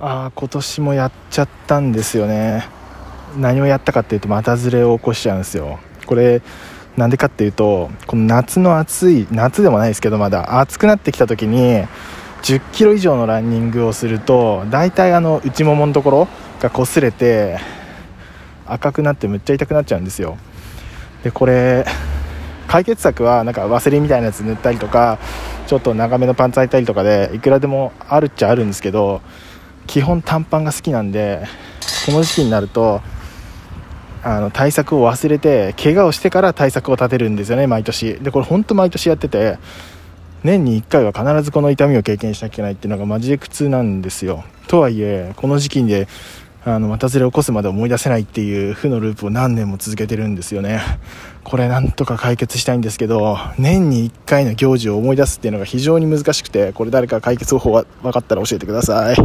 ああ今年もやっちゃったんですよね。何をやったかっていうと股ずれを起こしちゃうんですよ。これなんでかっていうとこの夏の暑い夏でもないですけどまだ暑くなってきた時に1 0キロ以上のランニングをすると大体あの内もものところが擦れて赤くなってむっちゃ痛くなっちゃうんですよ。でこれ解決策はなんかワセリンみたいなやつ塗ったりとかちょっと長めのパンツ履いたりとかでいくらでもあるっちゃあるんですけど基本短パンが好きなんでこの時期になるとあの対策を忘れて怪我をしてから対策を立てるんですよね毎年。でこれ本当毎年やってて年に1回は必ずこの痛みを経験しなきゃいけないっていうのがマジで苦痛なんですよ。とはいえこの時期であの股ずれを起こすまで思い出せないっていう負のループを何年も続けてるんですよね。これなんとか解決したいんですけど年に1回の行事を思い出すっていうのが非常に難しくてこれ誰か解決方法が分かったら教えてください。